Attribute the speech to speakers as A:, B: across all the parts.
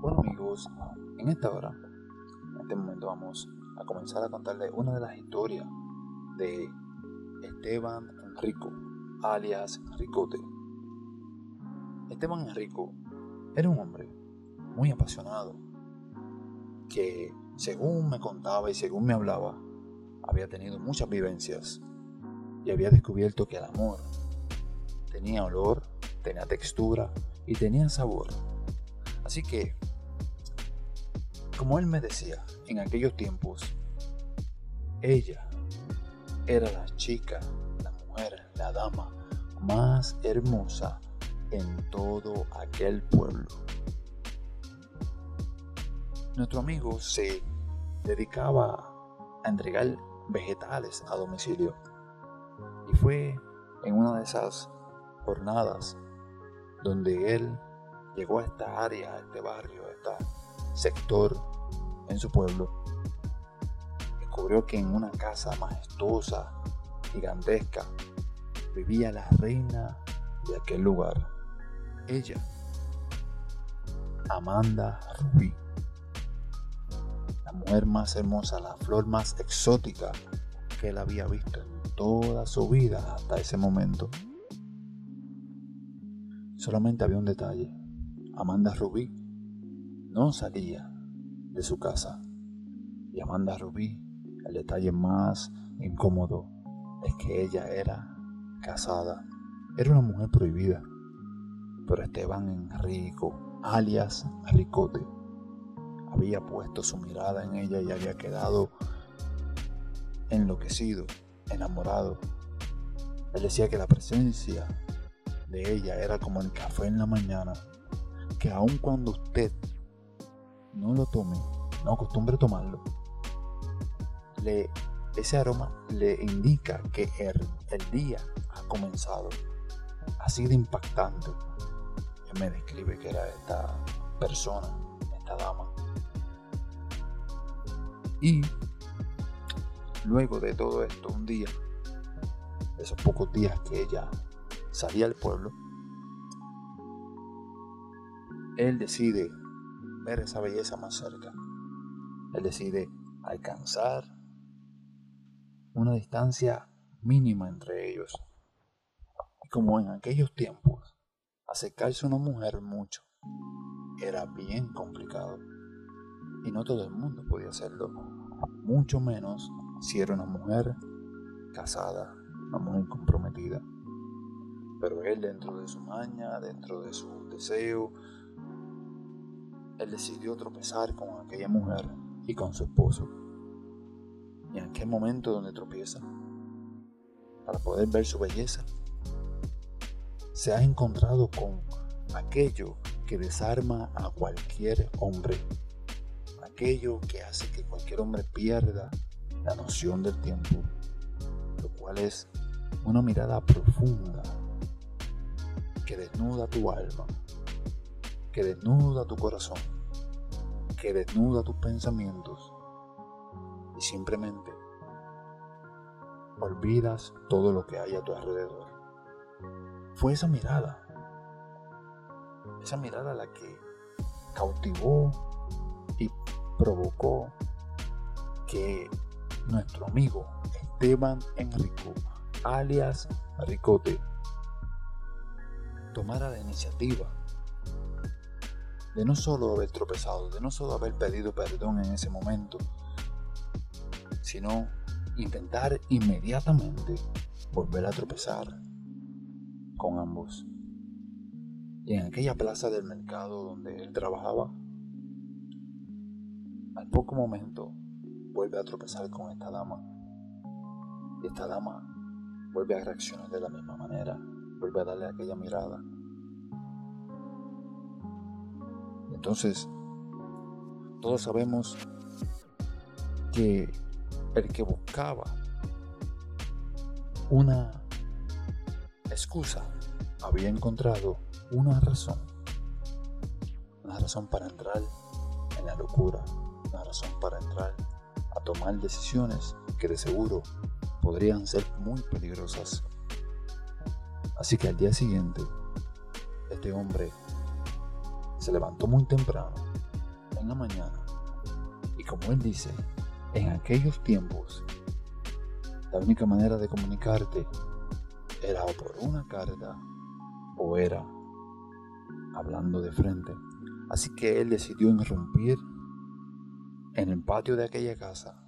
A: Bueno amigos, en esta hora, en este momento vamos a comenzar a contarles una de las historias de Esteban Enrico, alias Ricote. Esteban Enrico era un hombre muy apasionado que, según me contaba y según me hablaba, había tenido muchas vivencias y había descubierto que el amor tenía olor, tenía textura y tenía sabor. Así que, como él me decía, en aquellos tiempos, ella era la chica, la mujer, la dama más hermosa en todo aquel pueblo. Nuestro amigo se dedicaba a entregar vegetales a domicilio y fue en una de esas jornadas donde él llegó a esta área, a este barrio, a este sector en su pueblo, descubrió que en una casa majestuosa, gigantesca, vivía la reina de aquel lugar. Ella, Amanda Rubí, la mujer más hermosa, la flor más exótica que él había visto en toda su vida hasta ese momento. Solamente había un detalle. Amanda Rubí no salía de su casa. Y Amanda Rubí, el detalle más incómodo es que ella era casada. Era una mujer prohibida. Pero Esteban Enrico, alias Ricote, había puesto su mirada en ella y había quedado enloquecido, enamorado. Él decía que la presencia de ella era como el café en la mañana, que aun cuando usted no lo tome, no acostumbre tomarlo, ese aroma le indica que el, el día ha comenzado. Así de impactante. Me describe que era esta persona, esta dama. Y luego de todo esto, un día, esos pocos días que ella salía al pueblo, él decide ver esa belleza más cerca. Él decide alcanzar una distancia mínima entre ellos. Y como en aquellos tiempos, acercarse a una mujer mucho era bien complicado. Y no todo el mundo podía hacerlo. Mucho menos si era una mujer casada, una mujer comprometida. Pero él dentro de su maña, dentro de su deseo, él decidió tropezar con aquella mujer y con su esposo. Y en aquel momento donde tropieza, para poder ver su belleza, se ha encontrado con aquello que desarma a cualquier hombre, aquello que hace que cualquier hombre pierda la noción del tiempo, lo cual es una mirada profunda que desnuda tu alma, que desnuda tu corazón, que desnuda tus pensamientos y simplemente olvidas todo lo que hay a tu alrededor. Fue esa mirada, esa mirada la que cautivó y provocó que nuestro amigo Esteban Enrico, alias Ricote, tomara la iniciativa de no solo haber tropezado, de no solo haber pedido perdón en ese momento, sino intentar inmediatamente volver a tropezar con ambos. Y en aquella plaza del mercado donde él trabajaba, al poco momento vuelve a tropezar con esta dama. Y esta dama vuelve a reaccionar de la misma manera vuelve a darle aquella mirada. Entonces, todos sabemos que el que buscaba una excusa había encontrado una razón. Una razón para entrar en la locura. Una razón para entrar a tomar decisiones que de seguro podrían ser muy peligrosas Así que al día siguiente, este hombre se levantó muy temprano en la mañana. Y como él dice, en aquellos tiempos, la única manera de comunicarte era por una carta o era hablando de frente. Así que él decidió irrumpir en el patio de aquella casa,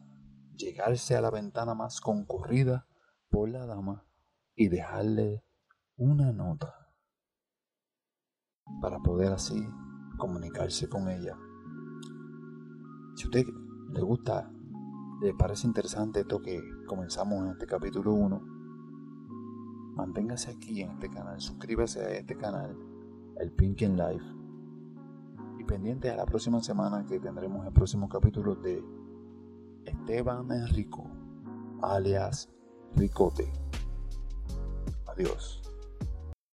A: llegarse a la ventana más concurrida por la dama y dejarle una nota para poder así comunicarse con ella. Si a usted le gusta, le parece interesante esto que comenzamos en este capítulo 1, manténgase aquí en este canal, suscríbase a este canal, el Pink in Life, y pendiente a la próxima semana que tendremos el próximo capítulo de Esteban Enrico, alias Ricote. Adiós.